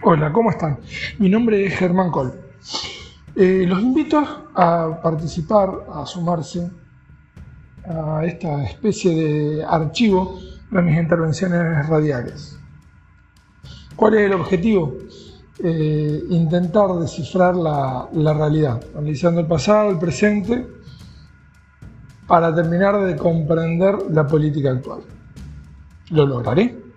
Hola, ¿cómo están? Mi nombre es Germán Col. Eh, los invito a participar, a sumarse a esta especie de archivo de mis intervenciones radiales. ¿Cuál es el objetivo? Eh, intentar descifrar la, la realidad, analizando el pasado, el presente, para terminar de comprender la política actual. ¿Lo lograré?